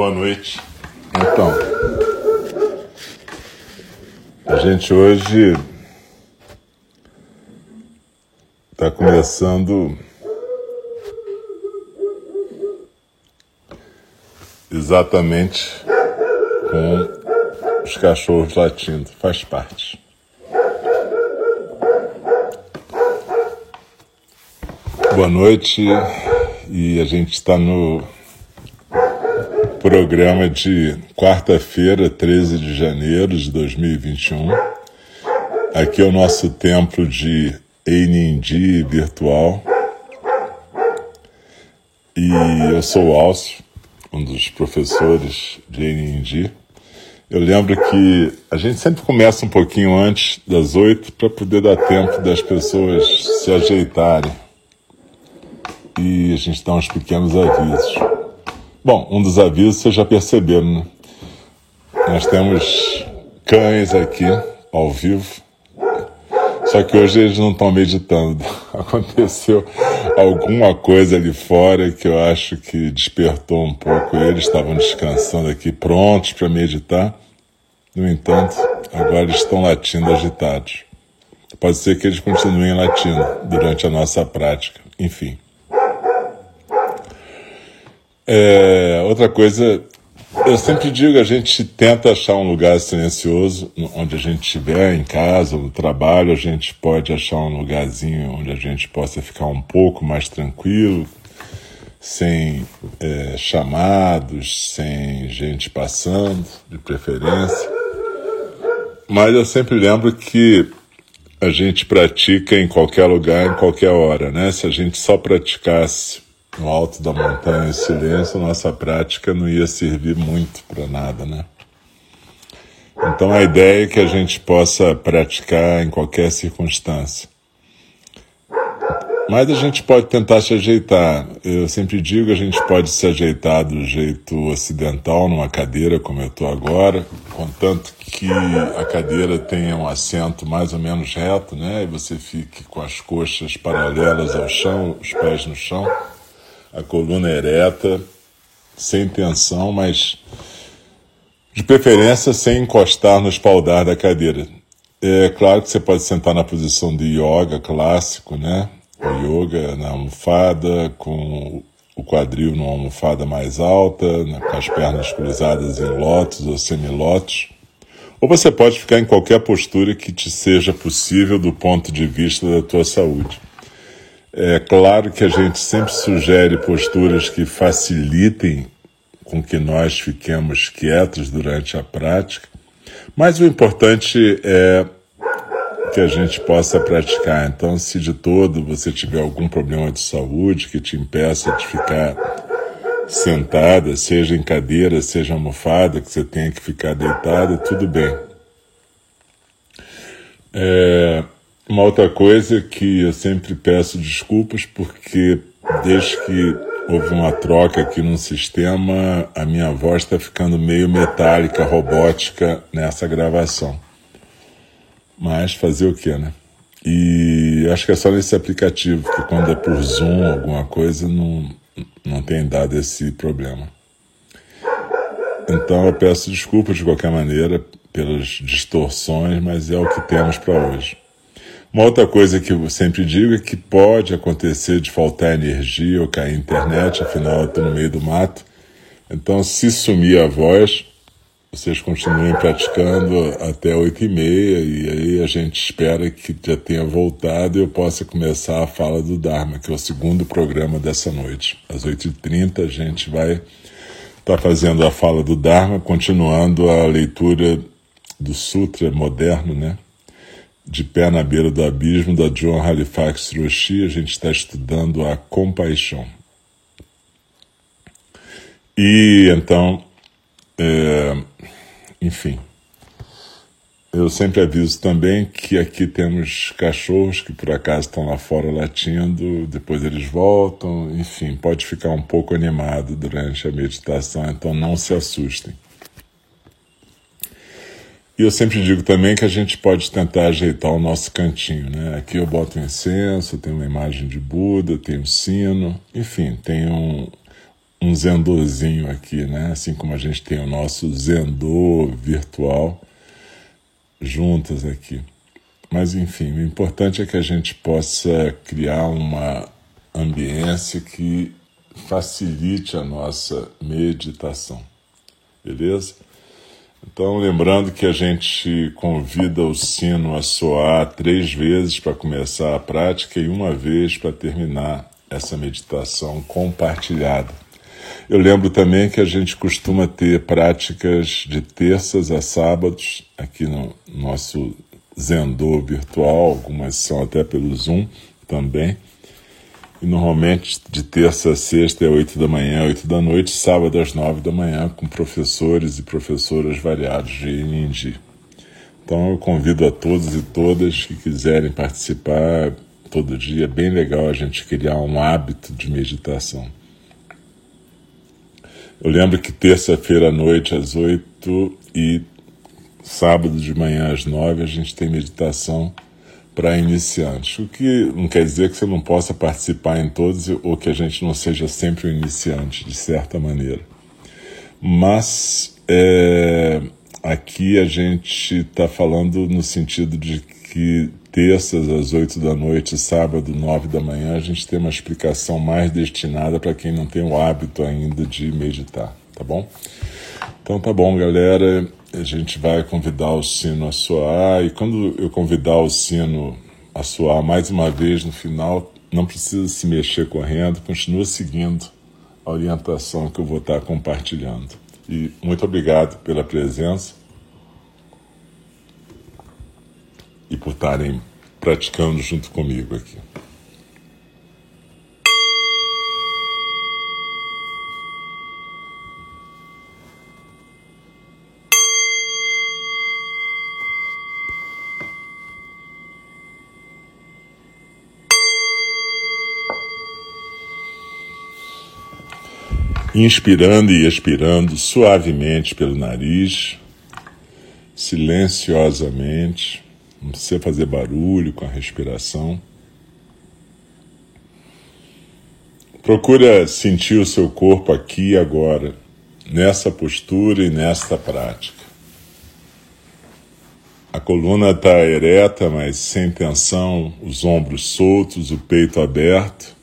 Boa noite. Então, a gente hoje está começando exatamente com os cachorros latindo, faz parte. Boa noite, e a gente está no programa de quarta-feira, 13 de janeiro de 2021. Aqui é o nosso templo de Einindi virtual. E eu sou o Alcio, um dos professores de Einindi. Eu lembro que a gente sempre começa um pouquinho antes das oito para poder dar tempo das pessoas se ajeitarem. E a gente dá uns pequenos avisos. Bom, um dos avisos vocês já perceberam, né? Nós temos cães aqui, ao vivo. Só que hoje eles não estão meditando. Aconteceu alguma coisa ali fora que eu acho que despertou um pouco eles. Estavam descansando aqui, prontos para meditar. No entanto, agora eles estão latindo agitados. Pode ser que eles continuem latindo durante a nossa prática. Enfim. É, outra coisa, eu sempre digo, a gente tenta achar um lugar silencioso, onde a gente estiver, em casa, no trabalho, a gente pode achar um lugarzinho onde a gente possa ficar um pouco mais tranquilo, sem é, chamados, sem gente passando, de preferência. Mas eu sempre lembro que a gente pratica em qualquer lugar, em qualquer hora, né? Se a gente só praticasse no alto da montanha em silêncio, nossa prática não ia servir muito para nada, né? Então a ideia é que a gente possa praticar em qualquer circunstância. Mas a gente pode tentar se ajeitar. Eu sempre digo, a gente pode se ajeitar do jeito ocidental, numa cadeira como eu estou agora, contanto que a cadeira tenha um assento mais ou menos reto, né? E você fique com as coxas paralelas ao chão, os pés no chão a coluna ereta, sem tensão, mas de preferência sem encostar no espaldar da cadeira. É claro que você pode sentar na posição de yoga clássico, né? O yoga na almofada, com o quadril numa almofada mais alta, com as pernas cruzadas em lótus ou semilótus. Ou você pode ficar em qualquer postura que te seja possível do ponto de vista da tua saúde. É claro que a gente sempre sugere posturas que facilitem com que nós fiquemos quietos durante a prática, mas o importante é que a gente possa praticar. Então, se de todo você tiver algum problema de saúde que te impeça de ficar sentada, seja em cadeira, seja almofada, que você tenha que ficar deitada, tudo bem. É, uma outra coisa que eu sempre peço desculpas porque desde que houve uma troca aqui no sistema, a minha voz está ficando meio metálica, robótica nessa gravação. Mas fazer o que, né? E acho que é só nesse aplicativo, que quando é por Zoom, alguma coisa, não, não tem dado esse problema. Então eu peço desculpas de qualquer maneira pelas distorções, mas é o que temos para hoje. Uma outra coisa que eu sempre digo é que pode acontecer de faltar energia ou cair internet, afinal eu estou no meio do mato. Então, se sumir a voz, vocês continuem praticando até oito e meia e aí a gente espera que já tenha voltado e eu possa começar a fala do Dharma, que é o segundo programa dessa noite. Às oito e trinta a gente vai estar tá fazendo a fala do Dharma, continuando a leitura do Sutra moderno, né? De pé na beira do abismo da John Halifax Roshi, a gente está estudando a compaixão. E então, é, enfim, eu sempre aviso também que aqui temos cachorros que por acaso estão lá fora latindo, depois eles voltam, enfim, pode ficar um pouco animado durante a meditação, então não se assustem. E eu sempre digo também que a gente pode tentar ajeitar o nosso cantinho, né? Aqui eu boto um incenso, tem uma imagem de Buda, tem um sino, enfim, tem um, um zendozinho aqui, né? Assim como a gente tem o nosso zendô virtual juntas aqui. Mas enfim, o importante é que a gente possa criar uma ambiência que facilite a nossa meditação. Beleza? Então, lembrando que a gente convida o sino a soar três vezes para começar a prática e uma vez para terminar essa meditação compartilhada. Eu lembro também que a gente costuma ter práticas de terças a sábados aqui no nosso Zendô virtual, algumas são até pelo Zoom também. E normalmente de terça a sexta é 8 da manhã, 8 da noite, sábado às 9 da manhã, com professores e professoras variados de Inindi. Então eu convido a todos e todas que quiserem participar todo dia. É bem legal a gente criar um hábito de meditação. Eu lembro que terça-feira à noite, às 8 e sábado de manhã às 9, a gente tem meditação para iniciantes. O que não quer dizer que você não possa participar em todos ou que a gente não seja sempre um iniciante, de certa maneira. Mas é, aqui a gente está falando no sentido de que terças às oito da noite, sábado, nove da manhã, a gente tem uma explicação mais destinada para quem não tem o hábito ainda de meditar, tá bom? Então tá bom, galera a gente vai convidar o sino a soar, e quando eu convidar o sino a soar mais uma vez no final, não precisa se mexer correndo, continua seguindo a orientação que eu vou estar compartilhando. E muito obrigado pela presença e por estarem praticando junto comigo aqui. Inspirando e expirando suavemente pelo nariz, silenciosamente, não precisa fazer barulho com a respiração. Procura sentir o seu corpo aqui e agora, nessa postura e nesta prática. A coluna está ereta, mas sem tensão, os ombros soltos, o peito aberto.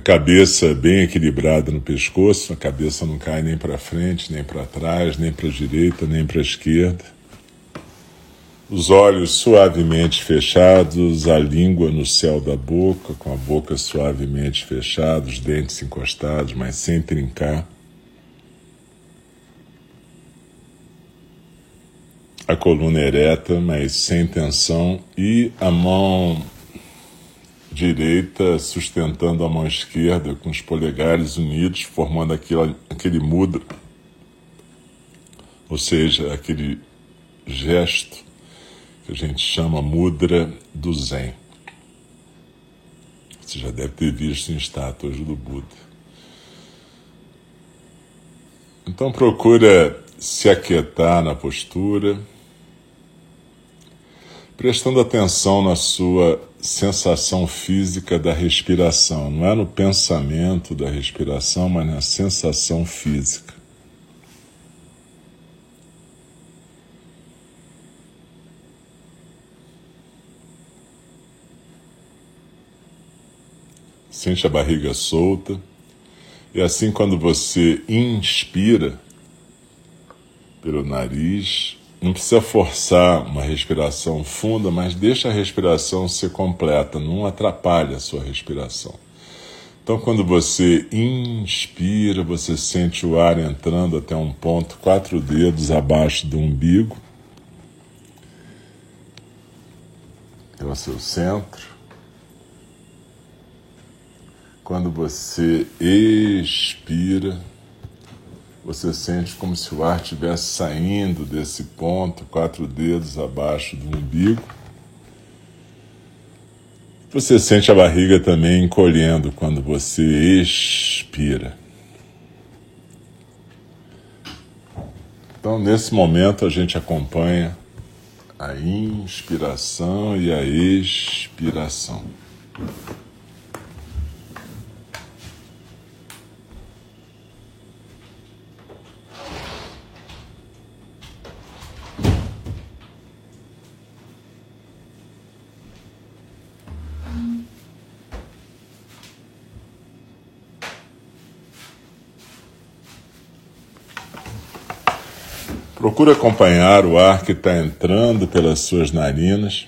Cabeça bem equilibrada no pescoço, a cabeça não cai nem para frente, nem para trás, nem para a direita, nem para a esquerda. Os olhos suavemente fechados, a língua no céu da boca, com a boca suavemente fechada, os dentes encostados, mas sem trincar. A coluna ereta, mas sem tensão, e a mão direita sustentando a mão esquerda com os polegares unidos, formando aquele, aquele mudra, ou seja, aquele gesto que a gente chama mudra do Zen. Você já deve ter visto em estátuas do Buda. Então procura se aquietar na postura, prestando atenção na sua sensação física da respiração. Não é no pensamento da respiração, mas na sensação física. Sente a barriga solta. E assim, quando você inspira pelo nariz, não precisa forçar uma respiração funda, mas deixa a respiração ser completa, não atrapalha a sua respiração. Então, quando você inspira, você sente o ar entrando até um ponto, quatro dedos abaixo do umbigo, é o seu centro. Quando você expira, você sente como se o ar estivesse saindo desse ponto, quatro dedos abaixo do umbigo. Você sente a barriga também encolhendo quando você expira. Então, nesse momento, a gente acompanha a inspiração e a expiração. Procure acompanhar o ar que está entrando pelas suas narinas,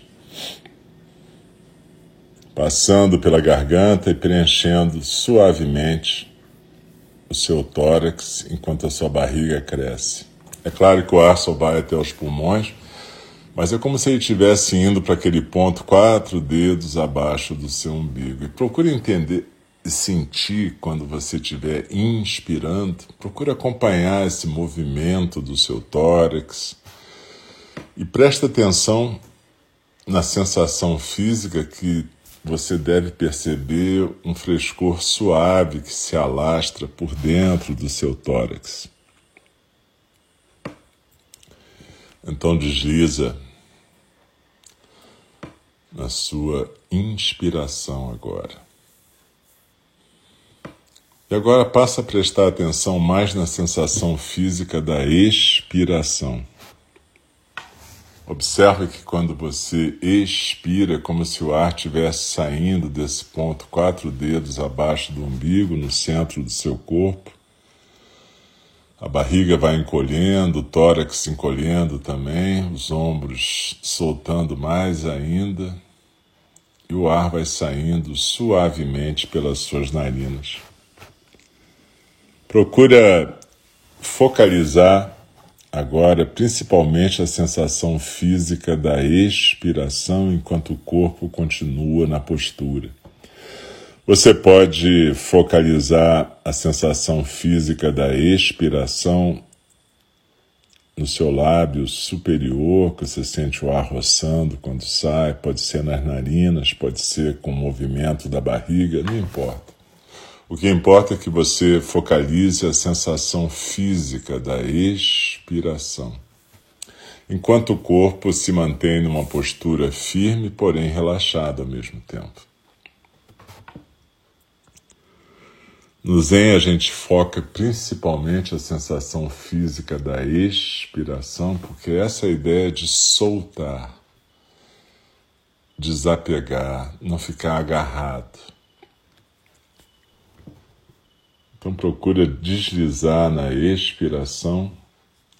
passando pela garganta e preenchendo suavemente o seu tórax enquanto a sua barriga cresce. É claro que o ar só vai até os pulmões, mas é como se ele estivesse indo para aquele ponto quatro dedos abaixo do seu umbigo. E procure entender sentir quando você estiver inspirando, procure acompanhar esse movimento do seu tórax e preste atenção na sensação física que você deve perceber um frescor suave que se alastra por dentro do seu tórax. Então desliza na sua inspiração agora. E agora passa a prestar atenção mais na sensação física da expiração. Observe que quando você expira, como se o ar estivesse saindo desse ponto quatro dedos abaixo do umbigo, no centro do seu corpo. A barriga vai encolhendo, o tórax encolhendo também, os ombros soltando mais ainda, e o ar vai saindo suavemente pelas suas narinas. Procura focalizar agora principalmente a sensação física da expiração enquanto o corpo continua na postura. Você pode focalizar a sensação física da expiração no seu lábio superior, que você sente o ar roçando quando sai, pode ser nas narinas, pode ser com o movimento da barriga, não importa. O que importa é que você focalize a sensação física da expiração, enquanto o corpo se mantém numa postura firme, porém relaxada ao mesmo tempo. No Zen, a gente foca principalmente a sensação física da expiração, porque essa é ideia de soltar, desapegar, não ficar agarrado. Então procura deslizar na expiração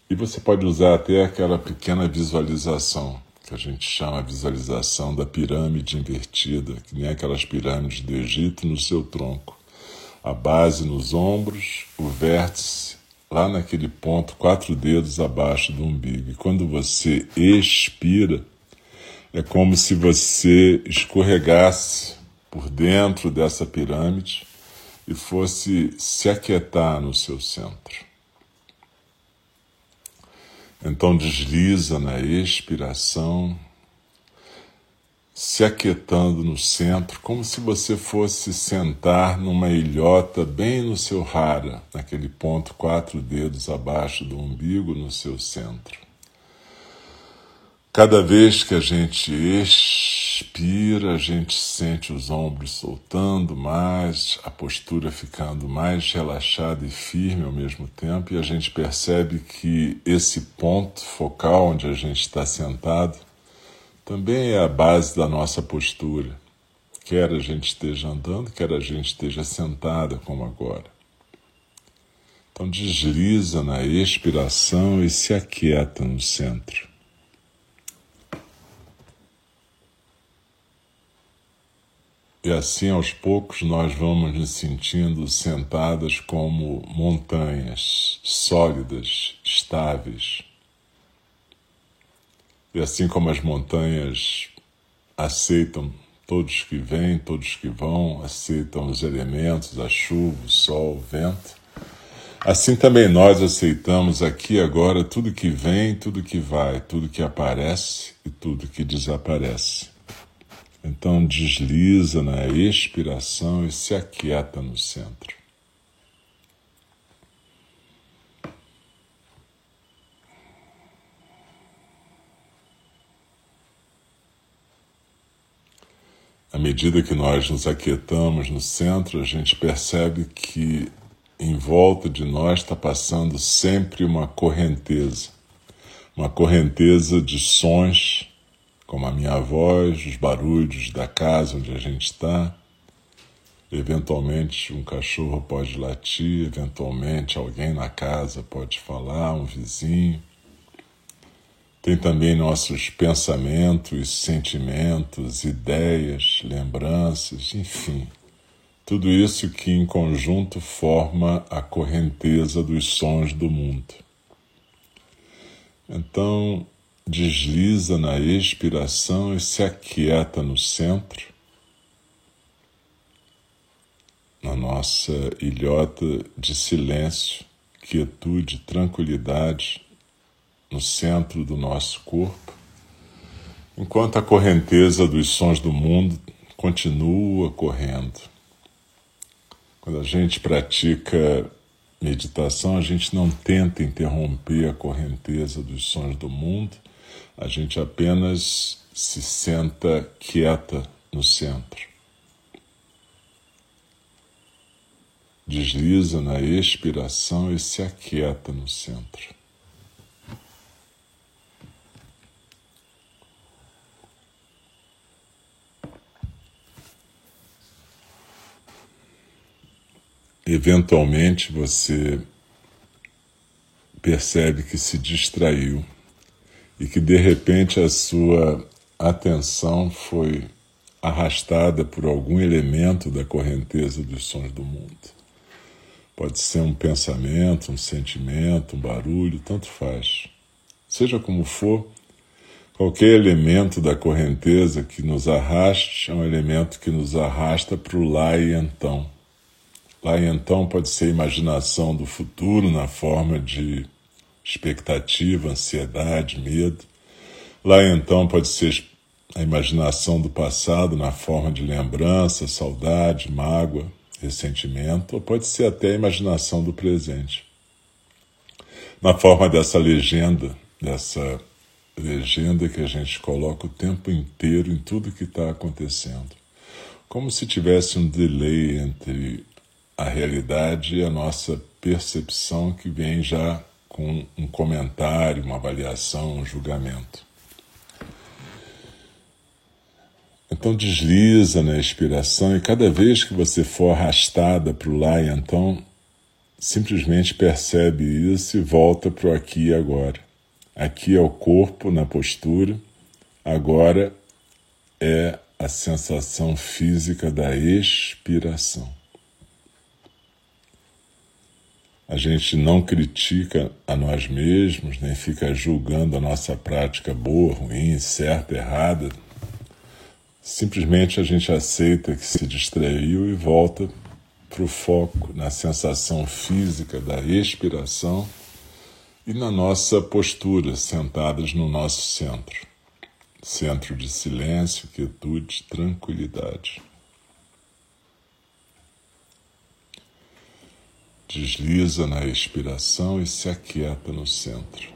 e você pode usar até aquela pequena visualização que a gente chama visualização da pirâmide invertida, que nem aquelas pirâmides do Egito no seu tronco. A base nos ombros, o vértice lá naquele ponto, quatro dedos abaixo do umbigo. E quando você expira, é como se você escorregasse por dentro dessa pirâmide e fosse se aquietar no seu centro. Então desliza na expiração, se aquietando no centro, como se você fosse sentar numa ilhota bem no seu rara, naquele ponto quatro dedos abaixo do umbigo no seu centro. Cada vez que a gente expira, a gente sente os ombros soltando mais, a postura ficando mais relaxada e firme ao mesmo tempo, e a gente percebe que esse ponto focal onde a gente está sentado também é a base da nossa postura, quer a gente esteja andando, quer a gente esteja sentada como agora. Então desliza na expiração e se aquieta no centro. E assim, aos poucos, nós vamos nos sentindo sentadas como montanhas sólidas, estáveis. E assim como as montanhas aceitam todos que vêm, todos que vão, aceitam os elementos, a chuva, o sol, o vento, assim também nós aceitamos aqui agora tudo que vem, tudo que vai, tudo que aparece e tudo que desaparece. Então desliza na expiração e se aquieta no centro. À medida que nós nos aquietamos no centro, a gente percebe que em volta de nós está passando sempre uma correnteza, uma correnteza de sons como a minha voz, os barulhos da casa onde a gente está. Eventualmente um cachorro pode latir, eventualmente alguém na casa pode falar, um vizinho. Tem também nossos pensamentos, sentimentos, ideias, lembranças, enfim. Tudo isso que em conjunto forma a correnteza dos sons do mundo. Então, desliza na expiração e se aquieta no centro, na nossa ilhota de silêncio, quietude, tranquilidade no centro do nosso corpo, enquanto a correnteza dos sons do mundo continua correndo. Quando a gente pratica meditação, a gente não tenta interromper a correnteza dos sons do mundo, a gente apenas se senta quieta no centro. Desliza na expiração e se aquieta no centro. eventualmente você percebe que se distraiu e que de repente a sua atenção foi arrastada por algum elemento da correnteza dos sons do mundo. Pode ser um pensamento, um sentimento, um barulho, tanto faz. Seja como for, qualquer elemento da correnteza que nos arraste é um elemento que nos arrasta para o lá e então Lá então pode ser a imaginação do futuro na forma de expectativa, ansiedade, medo. Lá então pode ser a imaginação do passado na forma de lembrança, saudade, mágoa, ressentimento, ou pode ser até a imaginação do presente. Na forma dessa legenda, dessa legenda que a gente coloca o tempo inteiro em tudo que está acontecendo. Como se tivesse um delay entre a realidade e a nossa percepção que vem já com um comentário, uma avaliação, um julgamento. Então desliza na expiração e cada vez que você for arrastada para o lá e então, simplesmente percebe isso e volta para o aqui e agora. Aqui é o corpo na postura, agora é a sensação física da expiração. A gente não critica a nós mesmos, nem fica julgando a nossa prática boa, ruim, certa, errada. Simplesmente a gente aceita que se distraiu e volta para o foco na sensação física da expiração e na nossa postura, sentadas no nosso centro centro de silêncio, quietude, tranquilidade. Desliza na expiração e se aquieta no centro.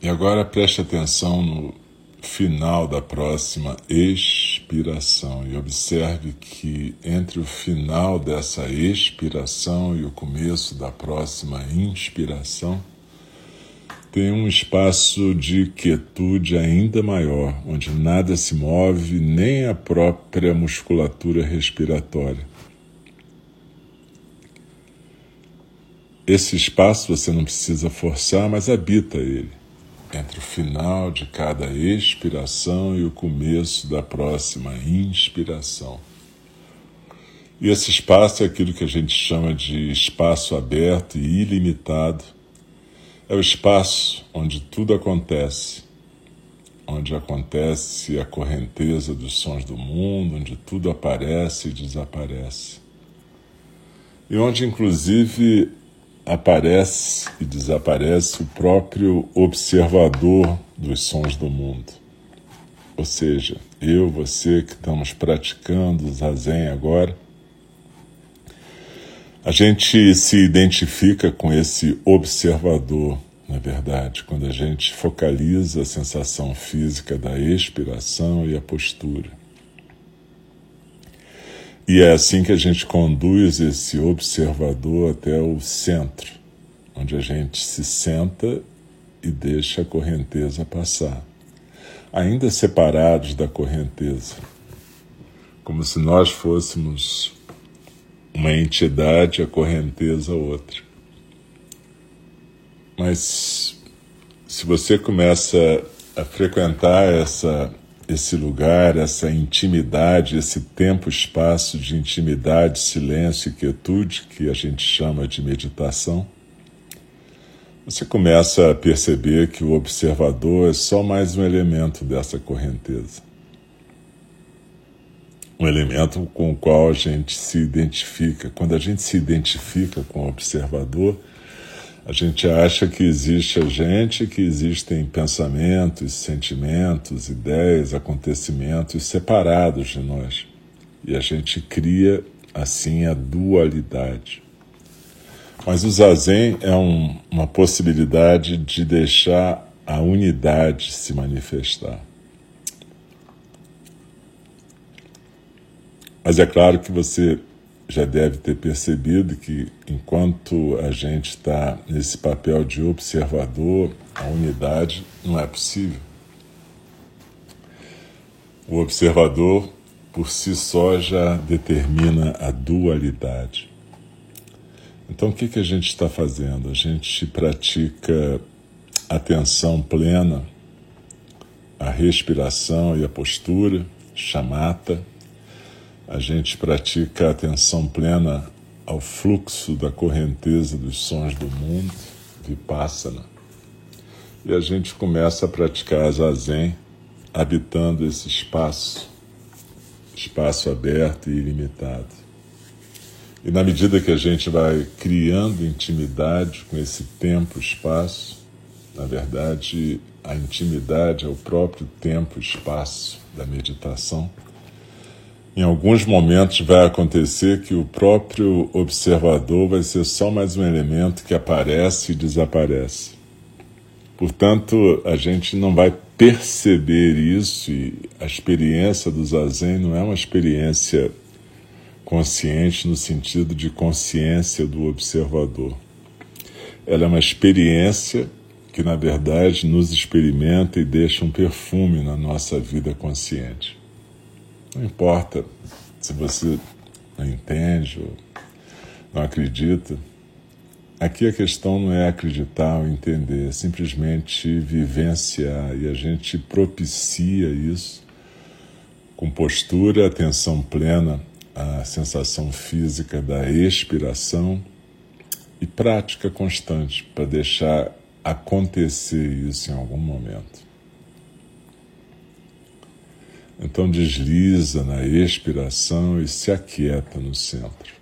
E agora preste atenção no final da próxima expiração e observe que entre o final dessa expiração e o começo da próxima inspiração, tem um espaço de quietude ainda maior, onde nada se move, nem a própria musculatura respiratória. Esse espaço você não precisa forçar, mas habita ele, entre o final de cada expiração e o começo da próxima inspiração. E esse espaço é aquilo que a gente chama de espaço aberto e ilimitado é o espaço onde tudo acontece, onde acontece a correnteza dos sons do mundo, onde tudo aparece e desaparece. E onde, inclusive, aparece e desaparece o próprio observador dos sons do mundo. Ou seja, eu, você que estamos praticando o zazen agora, A gente se identifica com esse observador, na verdade, quando a gente focaliza a sensação física da expiração e a postura. E é assim que a gente conduz esse observador até o centro, onde a gente se senta e deixa a correnteza passar, ainda separados da correnteza, como se nós fôssemos uma entidade, a correnteza outra. Mas se você começa a frequentar essa esse lugar, essa intimidade, esse tempo-espaço de intimidade, silêncio e quietude que a gente chama de meditação, você começa a perceber que o observador é só mais um elemento dessa correnteza. Um elemento com o qual a gente se identifica. Quando a gente se identifica com o observador, a gente acha que existe a gente, que existem pensamentos, sentimentos, ideias, acontecimentos separados de nós. E a gente cria assim a dualidade. Mas o zazen é um, uma possibilidade de deixar a unidade se manifestar. Mas é claro que você já deve ter percebido que enquanto a gente está nesse papel de observador, a unidade não é possível. O observador, por si só, já determina a dualidade. Então, o que, que a gente está fazendo? A gente pratica atenção plena, a respiração e a postura, chamata a gente pratica a atenção plena ao fluxo da correnteza dos sons do mundo, Vipassana, e a gente começa a praticar Zazen habitando esse espaço, espaço aberto e ilimitado. E na medida que a gente vai criando intimidade com esse tempo, espaço, na verdade, a intimidade é o próprio tempo, espaço da meditação em alguns momentos vai acontecer que o próprio observador vai ser só mais um elemento que aparece e desaparece. Portanto, a gente não vai perceber isso e a experiência do zazen não é uma experiência consciente no sentido de consciência do observador. Ela é uma experiência que, na verdade, nos experimenta e deixa um perfume na nossa vida consciente. Não importa se você não entende ou não acredita. Aqui a questão não é acreditar ou entender, é simplesmente vivenciar e a gente propicia isso com postura, atenção plena à sensação física da expiração e prática constante para deixar acontecer isso em algum momento. Então desliza na expiração e se aquieta no centro.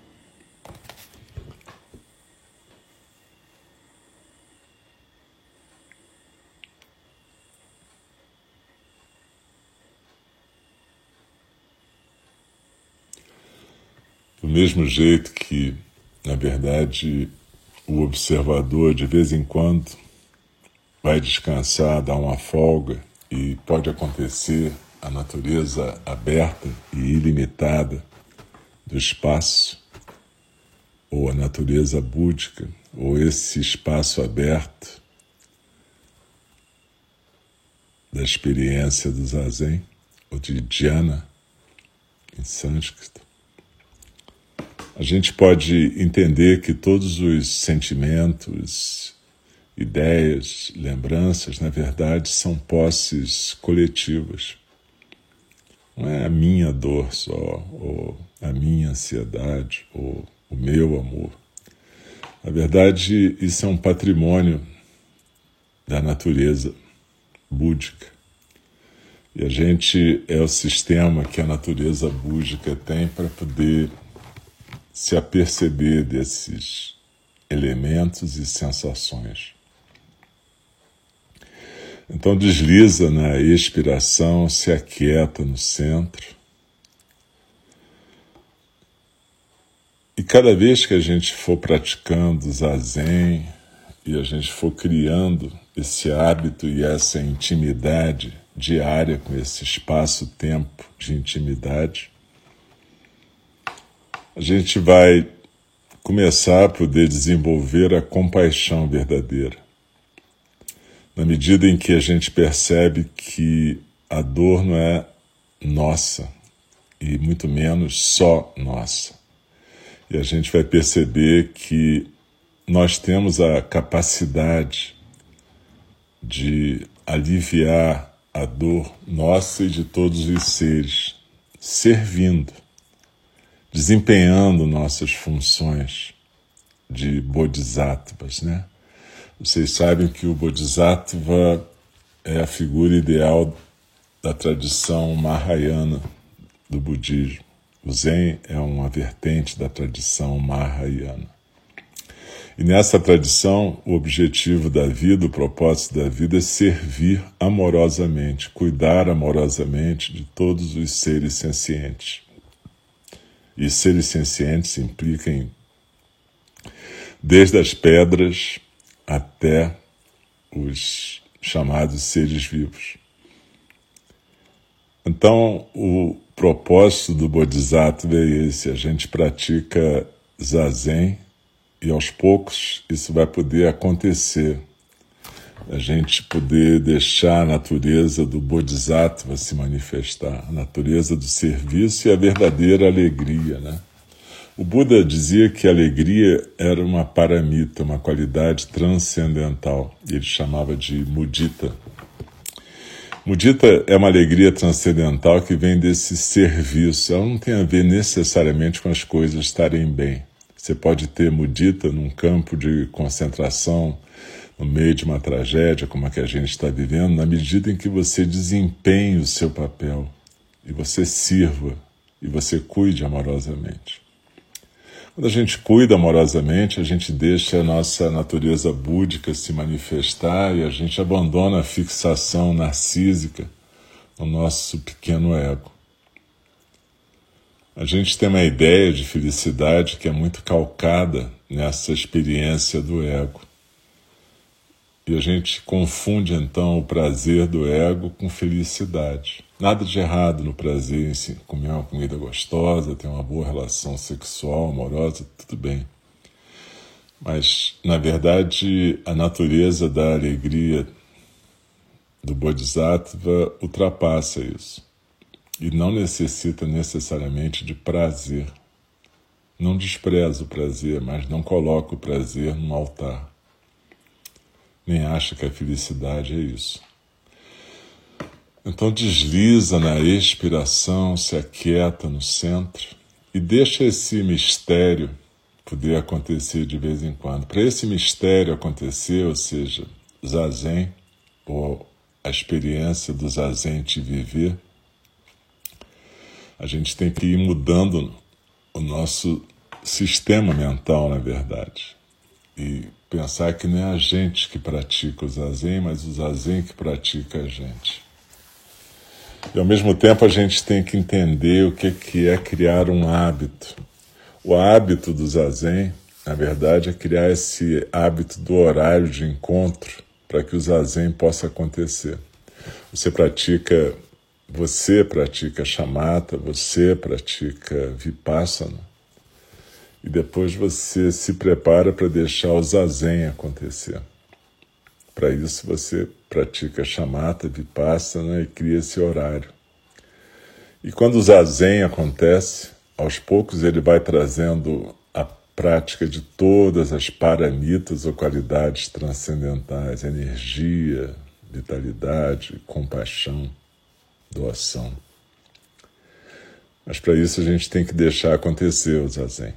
Do mesmo jeito que, na verdade, o observador de vez em quando vai descansar, dar uma folga e pode acontecer a natureza aberta e ilimitada do espaço, ou a natureza búdica, ou esse espaço aberto da experiência do zazen, ou de dhyana, em sânscrito. A gente pode entender que todos os sentimentos, ideias, lembranças, na verdade, são posses coletivas não é a minha dor só, ou a minha ansiedade, ou o meu amor. Na verdade, isso é um patrimônio da natureza búdica. E a gente é o sistema que a natureza búdica tem para poder se aperceber desses elementos e sensações. Então desliza na expiração, se aquieta no centro. E cada vez que a gente for praticando zazen e a gente for criando esse hábito e essa intimidade diária com esse espaço-tempo de intimidade, a gente vai começar a poder desenvolver a compaixão verdadeira. Na medida em que a gente percebe que a dor não é nossa e muito menos só nossa. E a gente vai perceber que nós temos a capacidade de aliviar a dor nossa e de todos os seres, servindo, desempenhando nossas funções de bodhisattvas, né? Vocês sabem que o bodhisattva é a figura ideal da tradição Mahayana do budismo. O Zen é uma vertente da tradição Mahayana. E nessa tradição, o objetivo da vida, o propósito da vida é servir amorosamente, cuidar amorosamente de todos os seres sencientes. E seres sencientes implicam desde as pedras até os chamados seres vivos. Então, o propósito do Bodhisattva é esse: a gente pratica zazen e aos poucos isso vai poder acontecer. A gente poder deixar a natureza do Bodhisattva se manifestar, a natureza do serviço e a verdadeira alegria, né? O Buda dizia que a alegria era uma paramita, uma qualidade transcendental. Ele chamava de mudita. Mudita é uma alegria transcendental que vem desse serviço. Ela não tem a ver necessariamente com as coisas estarem bem. Você pode ter mudita num campo de concentração, no meio de uma tragédia como a que a gente está vivendo, na medida em que você desempenhe o seu papel e você sirva e você cuide amorosamente. Quando a gente cuida amorosamente, a gente deixa a nossa natureza búdica se manifestar e a gente abandona a fixação narcísica no nosso pequeno ego. A gente tem uma ideia de felicidade que é muito calcada nessa experiência do ego. E a gente confunde então o prazer do ego com felicidade. Nada de errado no prazer em si, comer uma comida gostosa, ter uma boa relação sexual, amorosa, tudo bem. Mas, na verdade, a natureza da alegria do Bodhisattva ultrapassa isso. E não necessita necessariamente de prazer. Não despreza o prazer, mas não coloca o prazer no altar. Nem acha que a felicidade é isso. Então desliza na expiração, se aquieta no centro e deixa esse mistério poder acontecer de vez em quando. Para esse mistério acontecer, ou seja, zazen, ou a experiência do zazen te viver, a gente tem que ir mudando o nosso sistema mental, na verdade. E pensar que não é a gente que pratica o zazen, mas o zazen que pratica a gente. E ao mesmo tempo a gente tem que entender o que, que é criar um hábito. O hábito do zazen, na verdade, é criar esse hábito do horário de encontro para que o zazen possa acontecer. Você pratica, você pratica chamata, você pratica vipassana, e depois você se prepara para deixar o zazen acontecer. Para isso você pratica chamata, vipassana e cria esse horário. E quando o zazen acontece, aos poucos ele vai trazendo a prática de todas as paramitas ou qualidades transcendentais, energia, vitalidade, compaixão, doação. Mas para isso a gente tem que deixar acontecer o zazen.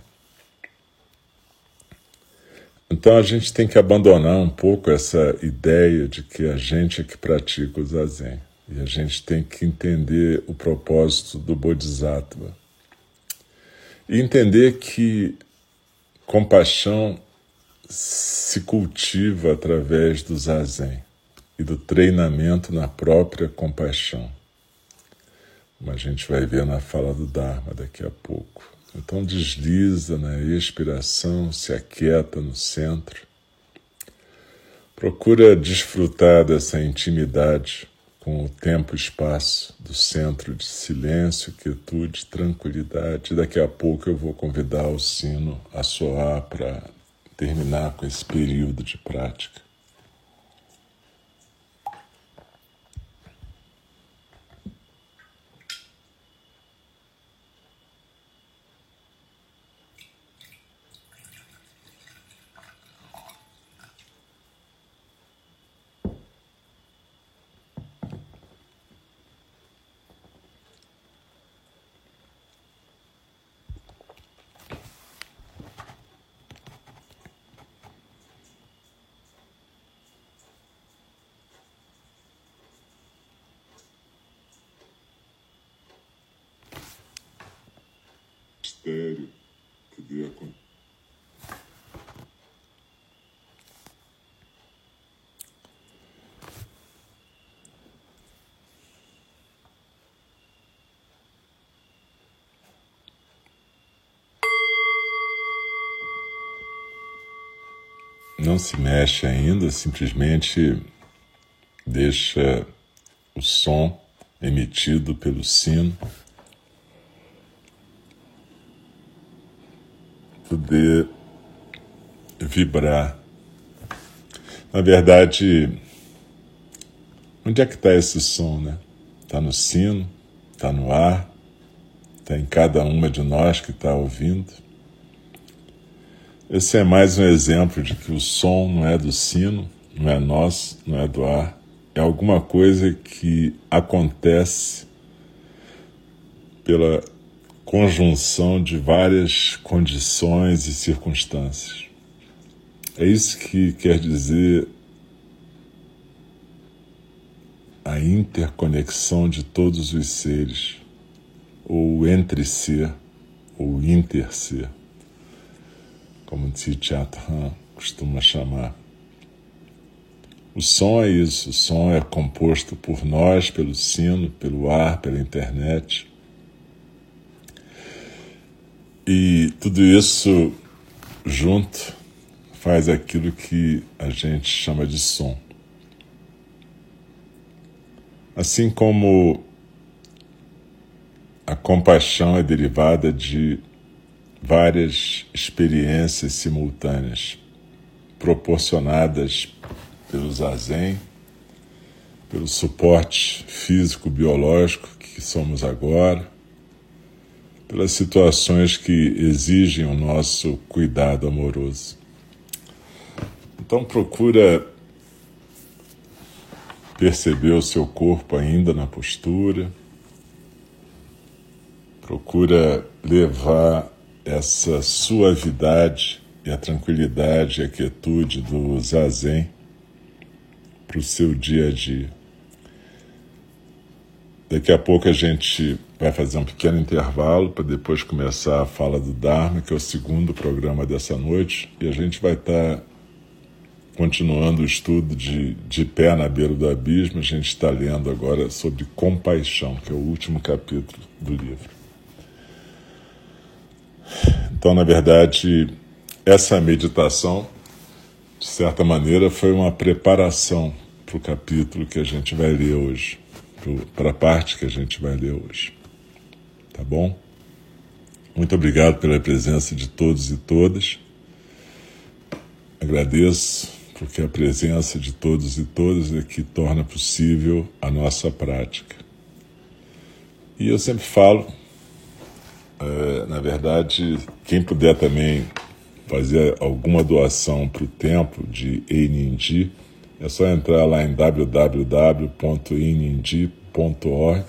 Então a gente tem que abandonar um pouco essa ideia de que a gente é que pratica o zazen. E a gente tem que entender o propósito do Bodhisattva. E entender que compaixão se cultiva através do zazen e do treinamento na própria compaixão. Como a gente vai ver na fala do Dharma daqui a pouco. Então desliza na expiração, se aquieta no centro. Procura desfrutar dessa intimidade com o tempo e espaço do centro de silêncio, quietude, tranquilidade. Daqui a pouco eu vou convidar o sino a soar para terminar com esse período de prática. Mistério que. Não se mexe ainda, simplesmente deixa o som emitido pelo sino poder vibrar. Na verdade, onde é que está esse som, né? Está no sino, está no ar, está em cada uma de nós que está ouvindo. Esse é mais um exemplo de que o som não é do sino, não é nosso, não é do ar, é alguma coisa que acontece pela conjunção de várias condições e circunstâncias. É isso que quer dizer a interconexão de todos os seres, ou entre ser, ou inter-ser, como Tzichatran costuma chamar. O som é isso, o som é composto por nós, pelo sino, pelo ar, pela internet e tudo isso junto faz aquilo que a gente chama de som. Assim como a compaixão é derivada de várias experiências simultâneas proporcionadas pelo zazen, pelo suporte físico-biológico que somos agora, pelas situações que exigem o nosso cuidado amoroso. Então procura perceber o seu corpo ainda na postura. Procura levar essa suavidade e a tranquilidade e a quietude do zazen para o seu dia a dia. Daqui a pouco a gente vai fazer um pequeno intervalo para depois começar a fala do Dharma, que é o segundo programa dessa noite, e a gente vai estar tá continuando o estudo de, de Pé na Beira do Abismo. A gente está lendo agora sobre compaixão, que é o último capítulo do livro. Então, na verdade, essa meditação, de certa maneira, foi uma preparação para o capítulo que a gente vai ler hoje para a parte que a gente vai ler hoje. Tá bom? Muito obrigado pela presença de todos e todas. Agradeço porque a presença de todos e todas é que torna possível a nossa prática. E eu sempre falo, é, na verdade, quem puder também fazer alguma doação para o templo de Einindi, é só entrar lá em www.inindi.org,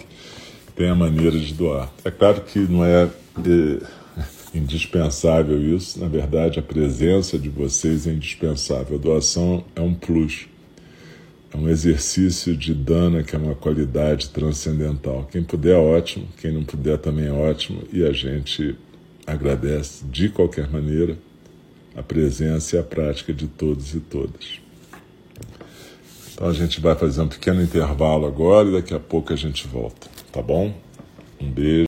tem a maneira de doar. É claro que não é, é indispensável isso, na verdade a presença de vocês é indispensável. A doação é um plus, é um exercício de dana que é uma qualidade transcendental. Quem puder, ótimo, quem não puder também é ótimo e a gente agradece de qualquer maneira a presença e a prática de todos e todas. Então a gente vai fazer um pequeno intervalo agora e daqui a pouco a gente volta, tá bom? Um beijo.